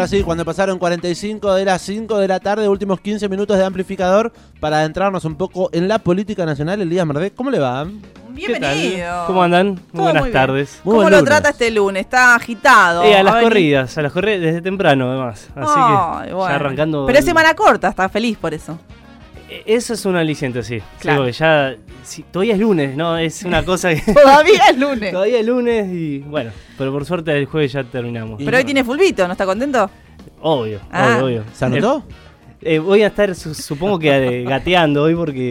Ahora sí, cuando pasaron 45 de las 5 de la tarde, últimos 15 minutos de amplificador para adentrarnos un poco en la política nacional. Elías Mardé, ¿cómo le va? Bienvenido. ¿Cómo andan? Muy buenas tardes. ¿Cómo lo trata este lunes? Está agitado. Eh, a las corridas, a las corridas desde temprano además. Así que ya arrancando. Pero es semana corta, está feliz por eso. E, eso es un aliciente, sí. Claro. que ya. todavía es lunes, ¿no? Es una cosa que. todavía es lunes. todavía es lunes y bueno, pero por suerte el jueves ya terminamos. Pero hoy tiene fulvito, ¿no está contento? Obvio, ah. obvio, obvio. ¿Se anotó? Eh, voy a estar, supongo que gateando hoy porque.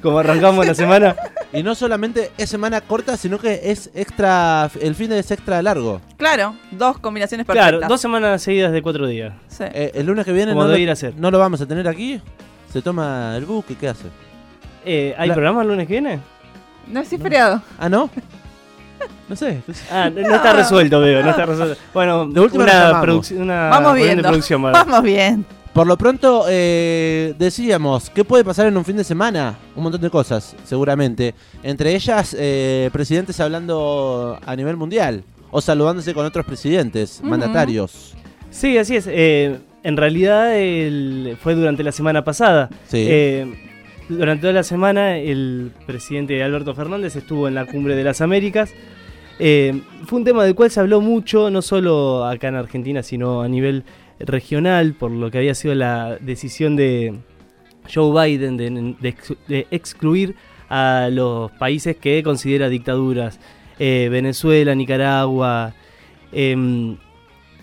como arrancamos la semana. Y no solamente es semana corta, sino que es extra. El fin de es extra largo. Claro, dos combinaciones perfectas. Claro, dos semanas seguidas de cuatro días. Eh, el lunes que viene no lo, ir a hacer. no lo vamos a tener aquí. Se toma el buque, ¿qué hace? Eh, ¿Hay programa el lunes que viene? No es feriado. Ah, ¿no? No sé. Ah, no, está resuelto, veo, no está resuelto. Bueno, de última una, una Vamos viendo. producción. Vamos bien. Por lo pronto, eh, decíamos, ¿qué puede pasar en un fin de semana? Un montón de cosas, seguramente. Entre ellas, eh, presidentes hablando a nivel mundial o saludándose con otros presidentes, mandatarios. Sí, así es. Eh, en realidad fue durante la semana pasada. durante toda la semana el presidente Alberto Fernández estuvo en la cumbre de las Américas. fue un tema del cual se habló mucho, no solo acá en Argentina, sino a nivel regional, por lo que había sido la decisión de Joe Biden de, excluir a los países que considera dictaduras. Eh, Venezuela, Nicaragua. Em,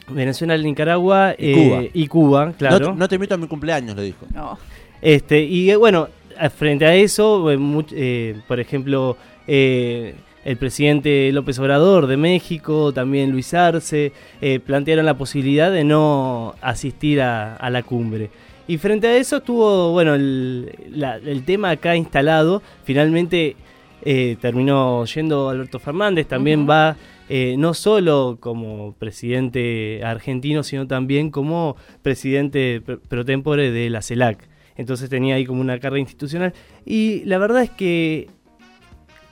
Venezuela, Nicaragua y, Cuba. Eh, y Cuba, claro. No, te invito a mi cumpleaños, le dijo. Este, y eh, bueno, frente a eso, por ejemplo, el presidente López Obrador de México, también Luis Arce, eh, plantearon la posibilidad de no asistir a, la cumbre. Y frente a eso estuvo, bueno, el, tema acá instalado. Finalmente eh, terminó yendo Alberto Fernández, también va eh, no solo como presidente argentino, sino también como presidente pro tempore de la CELAC. Entonces tenía ahí como una carga institucional. Y la verdad es que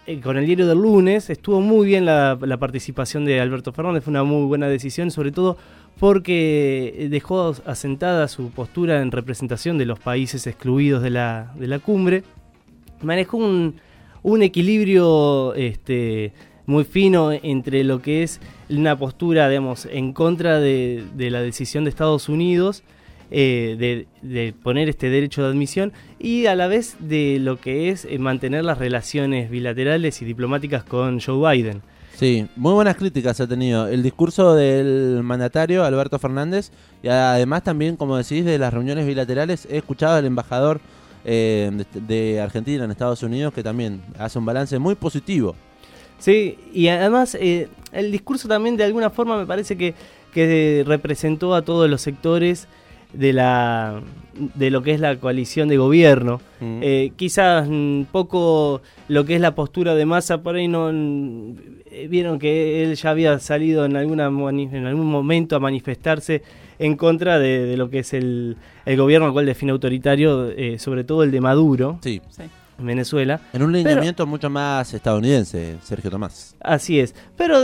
eh, con el diario del lunes estuvo muy bien la, participación de Alberto Fernández, fue una muy buena decisión, sobre todo porque dejó asentada su postura en representación de los países excluidos de la, de la cumbre. Manejó un, un equilibrio este, muy fino entre lo que es una postura, digamos, en contra de, la decisión de Estados Unidos eh, de, poner este derecho de admisión y a la vez de lo que es eh, mantener las relaciones bilaterales y diplomáticas con Joe Biden. Sí, muy buenas críticas ha tenido el discurso del mandatario Alberto Fernández y además también, como decís, de las reuniones bilaterales he escuchado al embajador eh, de, Argentina en Estados Unidos que también hace un balance muy positivo. Sí, y además el discurso también de alguna forma me parece que, que representó a todos los sectores de la de lo que es la coalición de gobierno. Mm. Eh, quizás un poco lo que es la postura de Massa por ahí no eh, vieron que él ya había salido en alguna en algún momento a manifestarse en contra de, lo que es el, el gobierno al cual define autoritario, eh, sobre todo el de Maduro. Sí. sí. Venezuela. En un lineamiento mucho más estadounidense, Sergio Tomás. Así es. Pero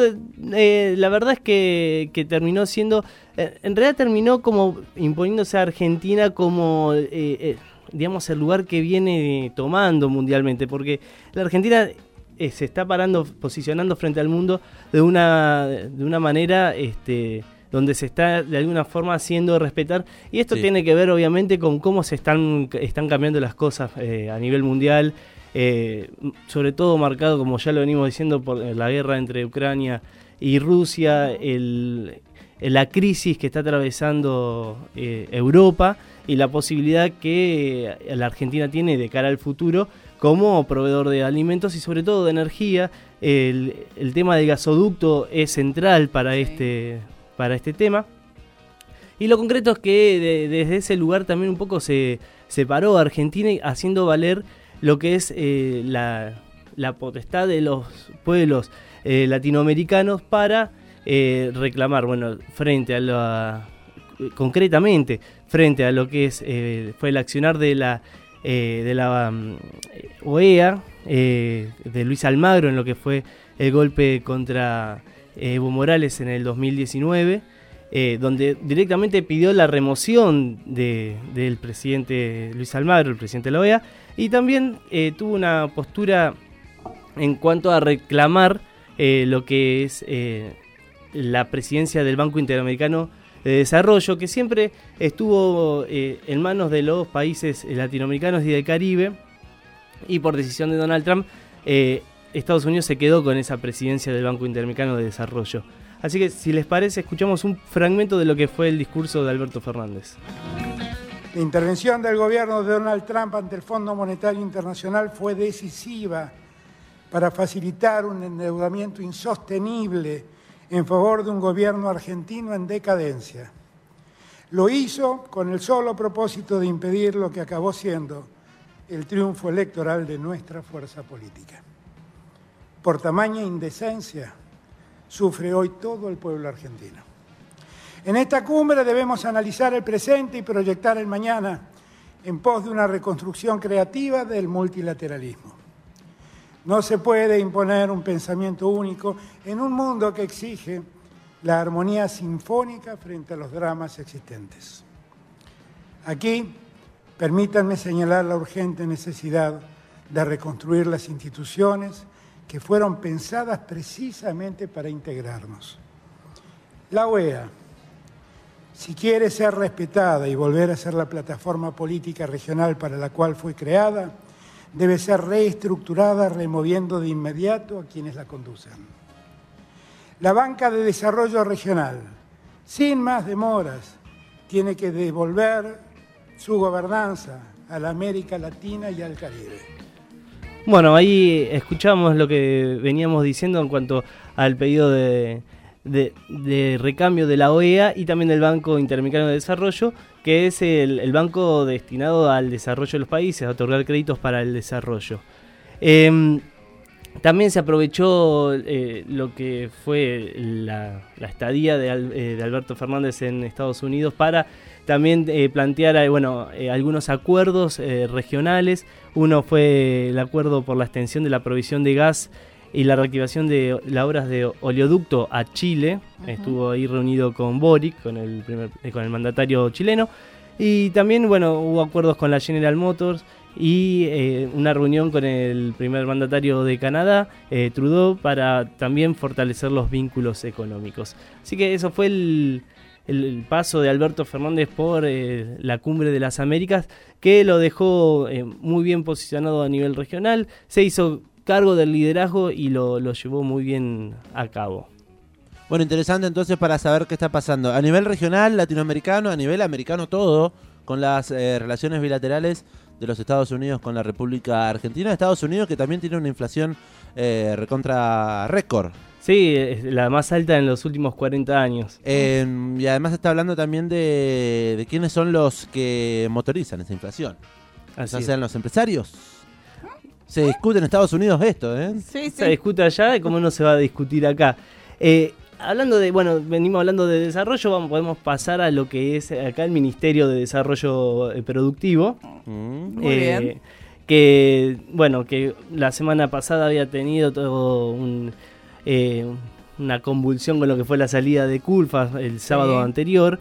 eh, la verdad es que, terminó siendo, eh, en realidad terminó como imponiéndose a Argentina como, eh, digamos, el lugar que viene tomando mundialmente, porque la Argentina se está parando, posicionando frente al mundo de una, de una manera... Este, donde se está de alguna forma haciendo respetar. Y esto tiene que ver obviamente con cómo se están, están cambiando las cosas eh, a nivel mundial, eh, sobre todo marcado, como ya lo venimos diciendo, por la guerra entre Ucrania y Rusia, el, la crisis que está atravesando eh, Europa y la posibilidad que la Argentina tiene de cara al futuro como proveedor de alimentos y sobre todo de energía. El, el tema del gasoducto es central para este para este tema. Y lo concreto es que desde ese lugar también un poco se separó Argentina haciendo valer lo que es eh, la, potestad de los pueblos eh, latinoamericanos para eh, reclamar, bueno, frente a la concretamente frente a lo que es fue el accionar de la de la um, OEA de Luis Almagro en lo que fue el golpe contra Evo Morales en el 2019. donde directamente pidió la remoción del presidente Luis Almagro, el presidente de la OEA, y también tuvo una postura en cuanto a reclamar lo que es la presidencia del Banco Interamericano de Desarrollo, que siempre estuvo eh, en manos de los países latinoamericanos y del Caribe, y por decisión de Donald Trump, eh, Estados Unidos se quedó con esa presidencia del Banco Interamericano de Desarrollo. Así que, si les parece, escuchamos un fragmento de lo que fue el discurso de Alberto Fernández. La intervención del gobierno de Donald Trump ante el Fondo Monetario Internacional fue decisiva para facilitar un endeudamiento insostenible en favor de un gobierno argentino en decadencia. Lo hizo con el solo propósito de impedir lo que acabó siendo el triunfo electoral de nuestra fuerza política. Por tamaña indecencia sufre hoy todo el pueblo argentino. En esta cumbre debemos analizar el presente y proyectar el mañana en pos de una reconstrucción creativa del multilateralismo. No se puede imponer un pensamiento único en un mundo que exige la armonía sinfónica frente a los dramas existentes. Aquí, permítanme señalar la urgente necesidad de reconstruir las instituciones que fueron pensadas precisamente para integrarnos. La OEA, si quiere ser respetada y volver a ser la plataforma política regional para la cual fue creada, debe ser reestructurada removiendo de inmediato a quienes la conducen. La banca de desarrollo regional, sin más demoras, tiene que devolver su gobernanza a la América Latina y al Caribe. Bueno, ahí escuchamos lo que veníamos diciendo en cuanto al pedido de, de, recambio de la OEA y también del Banco Interamericano de Desarrollo, que es el, banco destinado al desarrollo de los países, a otorgar créditos para el desarrollo. Em, también se aprovechó eh, lo que fue la, estadía eh, de, Alberto Fernández en Estados Unidos para también eh, plantear bueno, algunos acuerdos regionales. Uno fue el acuerdo por la extensión de la provisión de gas y la reactivación de las obras de oleoducto a Chile. Estuvo ahí reunido con Boric, con el, primer, eh, con el mandatario chileno. Y también, bueno, hubo acuerdos con la General Motors y eh, una reunión con el primer mandatario de Canadá, eh, Trudeau, para también fortalecer los vínculos económicos. Así que eso fue el, el paso de Alberto Fernández por la cumbre de las Américas, que lo dejó muy bien posicionado a nivel regional. Se hizo cargo del liderazgo y lo, llevó muy bien a cabo. Bueno, interesante entonces para saber qué está pasando a nivel regional, latinoamericano, a nivel americano todo, con las eh, relaciones bilaterales de los Estados Unidos con la República Argentina. Estados Unidos que también tiene una inflación eh, recontra récord. Sí, es la más alta en los últimos 40 años. y además está hablando también de, quiénes son los que motorizan esa inflación. Así sean los empresarios se discute en Estados Unidos esto, ¿eh? Sí, sí. Se discute allá y cómo no se va a discutir acá. Eh, hablando de, bueno, venimos hablando de desarrollo, vamos, podemos pasar a lo que es acá el Ministerio de Desarrollo eh, Productivo. Mm, muy bien. Que, bueno, que la semana pasada había tenido todo un, una convulsión con lo que fue la salida de Culfa el sábado anterior.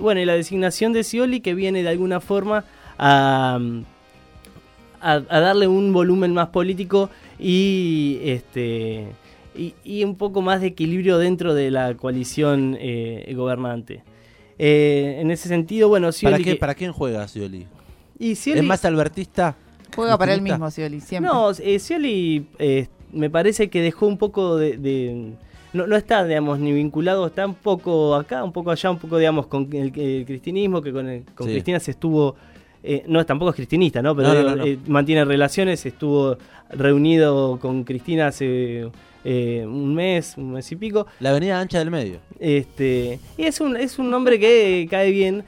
bueno, y la designación de Scioli que viene de alguna forma a a, darle un volumen más político y este y, un poco más de equilibrio dentro de la coalición eh, gobernante. Eh, en ese sentido, bueno, ¿Para, ¿Para quién juega Scioli? Y ¿Es más albertista? Juega para él mismo Scioli, siempre. No, eh, Scioli me parece que dejó un poco de... no, no, está, digamos, ni vinculado, está un poco acá, un poco allá, un poco, digamos, con el, cristianismo, que con, con Cristina se estuvo eh, no, tampoco es cristinista, ¿no? Pero eh, mantiene relaciones, estuvo reunido con Cristina hace eh, un mes, un mes y pico. La avenida ancha del medio. Este, y es un, es un nombre que cae bien,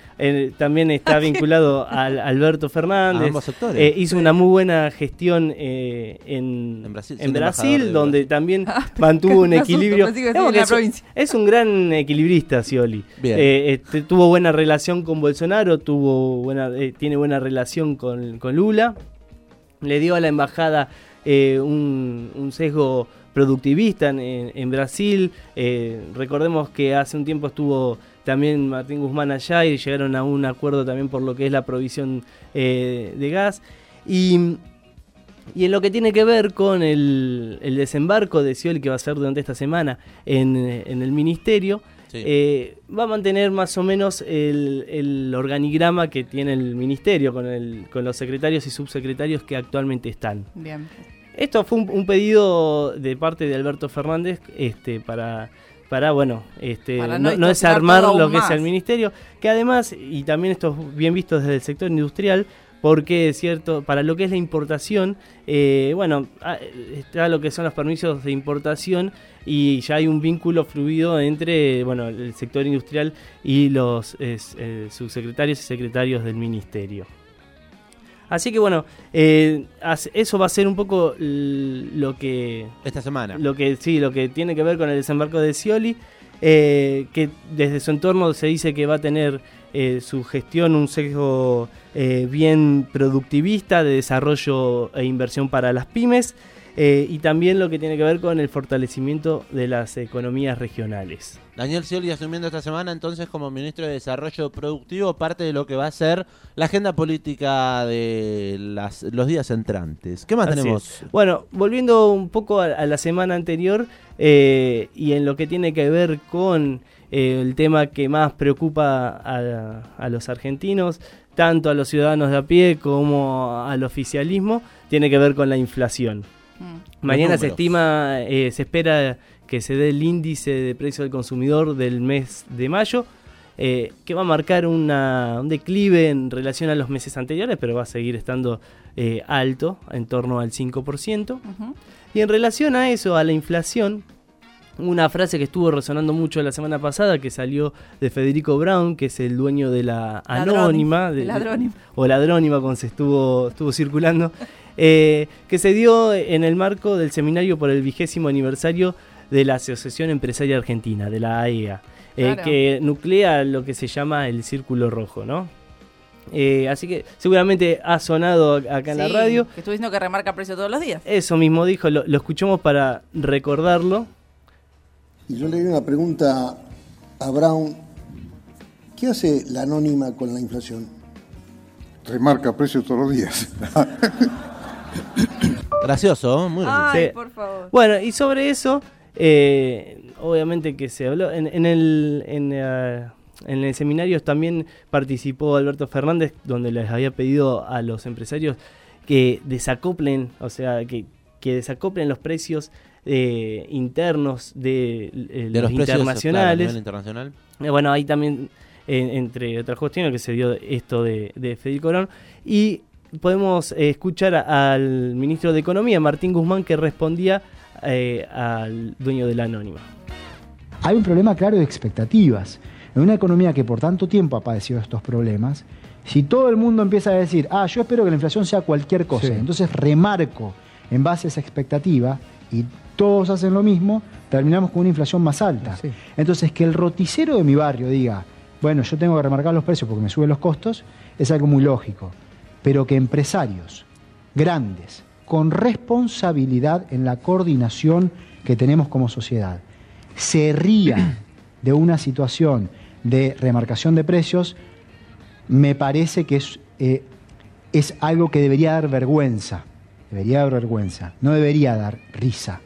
también está vinculado al Alberto Fernández. Eh, hizo una muy buena gestión eh, en, Brasil, donde también ah, mantuvo un equilibrio. es, un gran equilibrista, Scioli. Este, tuvo buena relación con Bolsonaro, tuvo buena, tiene buena relación con, Lula. Le dio a la embajada un, un sesgo productivista en, Brasil. Eh, recordemos que hace un tiempo estuvo también Martín Guzmán allá y llegaron a un acuerdo también por lo que es la provisión eh, de gas. Y, en lo que tiene que ver con el, desembarco de Scioli que va a ser durante esta semana en, el ministerio, eh, va a mantener más o menos el, organigrama que tiene el ministerio con, con los secretarios y subsecretarios que actualmente están. Bien. Esto fue un, pedido de parte de Alberto Fernández este, para, para bueno, este, no, desarmar lo que es el ministerio, que además, y también esto es bien visto desde el sector industrial, porque es cierto, para lo que es la importación, eh, bueno, está lo que son los permisos de importación y ya hay un vínculo fluido entre bueno, el sector industrial y los eh, subsecretarios y secretarios del ministerio. Así que bueno, eh, eso va a ser un poco lo que... Esta semana. Lo que, sí, lo que tiene que ver con el desembarco de Scioli, eh, que desde su entorno se dice que va a tener eh, su gestión un sesgo bien productivista de desarrollo e inversión para las pymes. Eh, y también lo que tiene que ver con el fortalecimiento de las economías regionales. Daniel Scioli asumiendo esta semana entonces como ministro de Desarrollo Productivo parte de lo que va a ser la agenda política de los días entrantes. ¿Qué más tenemos? Bueno, volviendo un poco a, la semana anterior eh, y en lo que tiene que ver con eh, el tema que más preocupa a los argentinos, tanto a los ciudadanos de a pie como al oficialismo, tiene que ver con la inflación. Mm. Mañana se estima, eh, se espera que se dé el índice de precio del consumidor del mes de mayo, eh, que va a marcar un declive en relación a los meses anteriores, pero va a seguir estando eh, alto, en torno al 5%. Y en relación a eso, a la inflación, una frase que estuvo resonando mucho la semana pasada, que salió de Federico Brown, que es el dueño de la Anónima, o Ladrónima, cuando se estuvo, estuvo circulando, eh, que se dio en el marco del seminario por el vigésimo aniversario de la Asociación Empresaria Argentina, de la AEA, e eh, que nuclea lo que se llama el Círculo Rojo, ¿no? Eh, así que seguramente ha sonado acá en la radio. Que estuvo diciendo que remarca precio todos los días. Eso mismo dijo, lo, escuchamos para recordarlo. Y yo le di una pregunta a Brown. ¿Qué hace la anónima con la inflación? Remarca precios todos los días. Gracioso, muy Ay, por favor. Bueno, y sobre eso, eh, obviamente que se habló. En, el. En, eh, en el seminario también participó Alberto Fernández, donde les había pedido a los empresarios que desacoplen, o sea, que, que desacoplen los precios eh, internos de, los, internacionales. internacional. bueno, ahí también, entre otras cuestiones, que se dio esto de, de Federico Corón. Y podemos eh, escuchar al ministro de Economía, Martín Guzmán, que respondía eh, al dueño de la anónima. Hay un problema claro de expectativas. En una economía que por tanto tiempo ha padecido estos problemas, si todo el mundo empieza a decir, ah, yo espero que la inflación sea cualquier cosa, entonces remarco en base a esa expectativa y todos hacen lo mismo, terminamos con una inflación más alta. Entonces, que el roticero de mi barrio diga, bueno, yo tengo que remarcar los precios porque me suben los costos, es algo muy lógico pero que empresarios grandes, con responsabilidad en la coordinación que tenemos como sociedad, se rían de una situación de remarcación de precios, me parece que es, eh, es algo que debería dar vergüenza, debería dar vergüenza, no debería dar risa.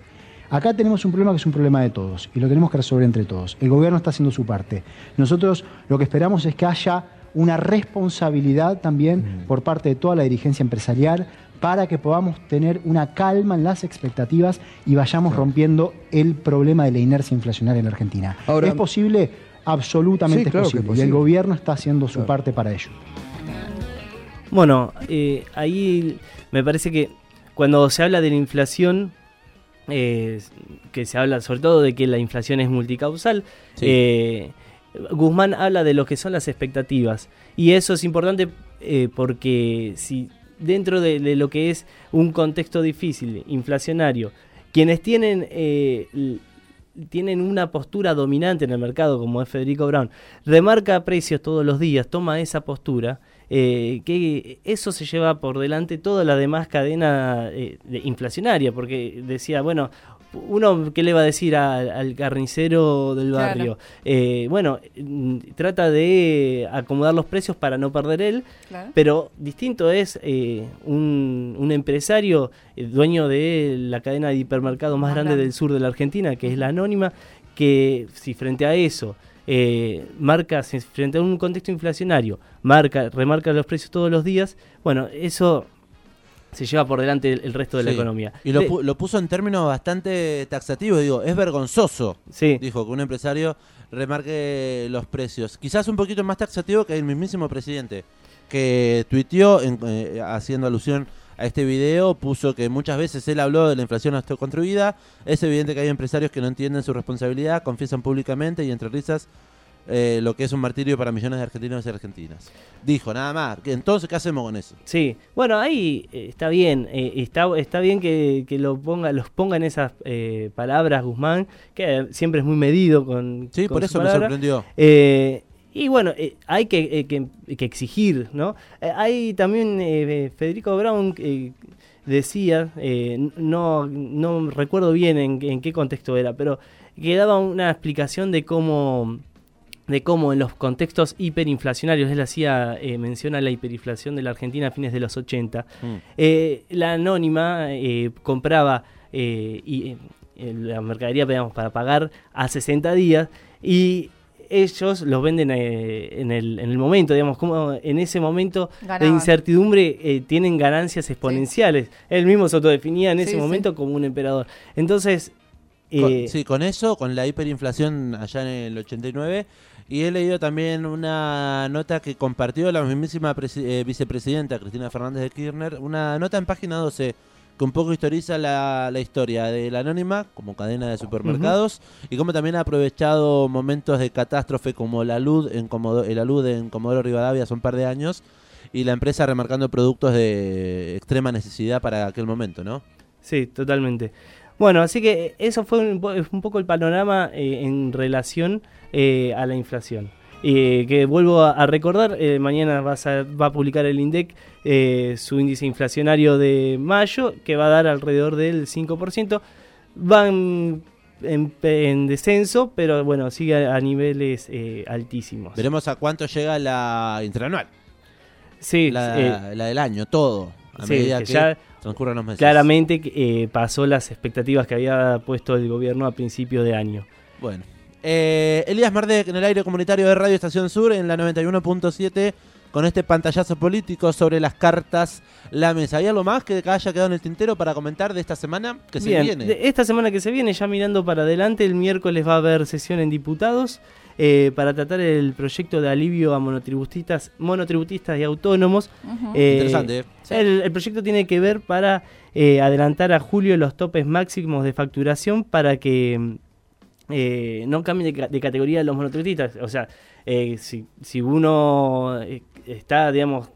Acá tenemos un problema que es un problema de todos y lo tenemos que resolver entre todos. El gobierno está haciendo su parte. Nosotros lo que esperamos es que haya una responsabilidad también por parte de toda la dirigencia empresarial para que podamos tener una calma en las expectativas y vayamos rompiendo el problema de la inercia inflacionaria en la Argentina. ¿Es posible? Absolutamente posible. Y el gobierno está haciendo su parte para ello. Bueno, eh, ahí me parece que cuando se habla de la inflación, eh, que se habla sobre todo de que la inflación es multicausal, eh, Guzmán habla de lo que son las expectativas. Y eso es importante eh, porque si dentro de, lo que es un contexto difícil, inflacionario, quienes tienen, eh, tienen una postura dominante en el mercado como es Federico Brown, remarca precios todos los días, toma esa postura, eh, que eso se lleva por delante toda la demás cadena inflacionaria, porque decía, bueno, uno, ¿qué le va a decir al, al carnicero del Claro. barrio? Eh, bueno, mm, trata de acomodar los precios para no perder él, Claro. pero distinto es eh, un, un empresario, eh, dueño de la cadena de hipermercados más Más grande grande. del sur de la Argentina, que es la Anónima, que si frente a eso eh, marca, si frente a un contexto inflacionario, marca, remarca los precios todos los días, bueno, eso se lleva por delante el, el resto de la economía. Y lo, De- lo puso en términos bastante taxativos. Digo, es vergonzoso, sí. dijo, que un empresario remarque los precios. Quizás un poquito más taxativo que el mismísimo presidente, que tuiteó en- eh, haciendo alusión a este video, puso que muchas veces él habló de la inflación autoconstruida. Es evidente que hay empresarios que no entienden su responsabilidad, confiesan públicamente y entre risas eh, lo que es un martirio para millones de argentinos y argentinas. Dijo, nada más. Entonces, ¿qué hacemos con eso? Sí, bueno, ahí eh, está bien, eh, está, está bien que, que lo ponga, los ponga en esas eh, palabras Guzmán, que siempre es muy medido con... Sí, con por eso me sorprendió. Y bueno, hay que, que- que exigir, ¿no? Hay también, eh, Federico Brown decía, eh, no, no recuerdo bien en, en qué contexto era, pero que daba una explicación de cómo de cómo en los contextos hiperinflacionarios, él hacía eh, mención a la hiperinflación de la Argentina a fines de los 80, Mm. eh, la anónima eh, compraba eh, y, eh, la mercadería digamos, para pagar a 60 días y ellos los venden eh, en, el, en el momento, digamos, como en ese momento de Ganaban. incertidumbre eh, tienen ganancias exponenciales. Él mismo se autodefinía en ese Sí, sí. momento como un emperador. Entonces, Con- eh, sí, con eso, con la hiperinflación allá en el 89. Y he leído también una nota que compartió la mismísima eh, vicepresidenta Cristina Fernández de Kirchner, una nota en página 12 que un poco historiza la, la historia de la Anónima como cadena de supermercados y cómo también ha aprovechado momentos de catástrofe como la luz en Comodo- el alud en Comodoro Rivadavia hace un par de años y la empresa remarcando productos de extrema necesidad para aquel momento, ¿no? Sí, totalmente. Bueno, así que eso fue un, po- un poco el panorama eh, en relación eh, a la inflación. Eh, que vuelvo a, a recordar, eh, mañana va a, sa- va a publicar el INDEC eh, su índice inflacionario de mayo, que va a dar alrededor del 5%. Van en, en descenso, pero bueno, sigue a, a niveles eh, altísimos. Veremos a cuánto llega la interanual. Sí, la, eh, la del año, todo. A sí, medida que que, ya transcurran los meses. claramente eh, pasó las expectativas que había puesto el gobierno a principio de año. Bueno. Eh, Elías Mardek en el aire comunitario de Radio Estación Sur en la 91.7 con este pantallazo político sobre las cartas la mesa. ¿Hay algo más que haya quedado en el tintero para comentar de esta semana que se viene? esta semana que se viene, ya mirando para adelante, el miércoles va a haber sesión en diputados eh, para tratar el proyecto de alivio a monotributistas, monotributistas y autónomos. Ujú. Eh, Interesante. ¿eh? Sí. El, el proyecto tiene que ver para eh, adelantar a julio los topes máximos de facturación para que mm, eh, no cambien de, ca- de categoría los monotributistas. O sea, eh, si, si uno está, digamos,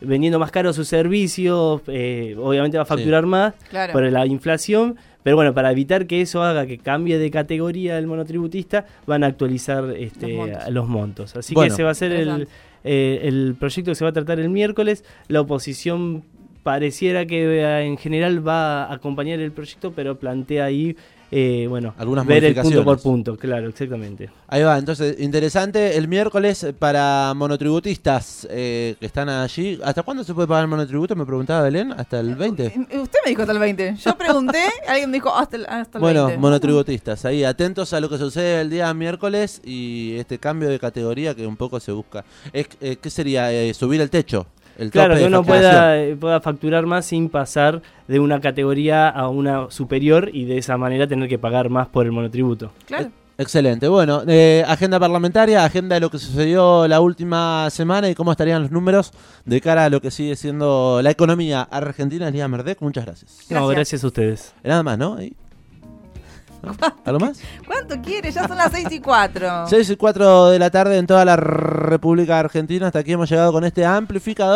vendiendo más caro sus servicios, eh, obviamente va a facturar más Claro. por la inflación. Pero bueno, para evitar que eso haga que cambie de categoría el monotributista, van a actualizar este, Los montos. a los montos. Así Bueno. que se va a hacer el, eh, el proyecto que se va a tratar el miércoles. La oposición pareciera que eh, en general va a acompañar el proyecto, pero plantea ahí, eh, bueno, Algunas ver el punto por punto. Claro, exactamente. Ahí va, entonces, interesante. El miércoles para monotributistas eh, que están allí. ¿Hasta cuándo se puede pagar el monotributo? Me preguntaba Belén. ¿Hasta el 20? Eh, Usted me dijo hasta el 20. Yo pregunté, alguien me dijo hasta el, hasta el Bueno, 20. monotributistas, ahí atentos a lo que sucede el día miércoles y este cambio de categoría que un poco se busca. Es, eh, ¿Qué sería? Eh, ¿Subir el techo? El Claro, que uno pueda, eh, pueda facturar más sin pasar de una categoría a una superior y de esa manera tener que pagar más por el monotributo. Claro. Excelente. Bueno, eh, agenda parlamentaria, agenda de lo que sucedió la última semana y cómo estarían los números de cara a lo que sigue siendo la economía argentina. Elías Merdec, muchas gracias. No, Gracias. a ustedes. Nada más, ¿no? ¿No? ¿Algo más? ¿Cuánto quiere? Ya son las 6 y 4. 6 y 4 de la tarde en toda la República Argentina. Hasta aquí hemos llegado con este amplificador.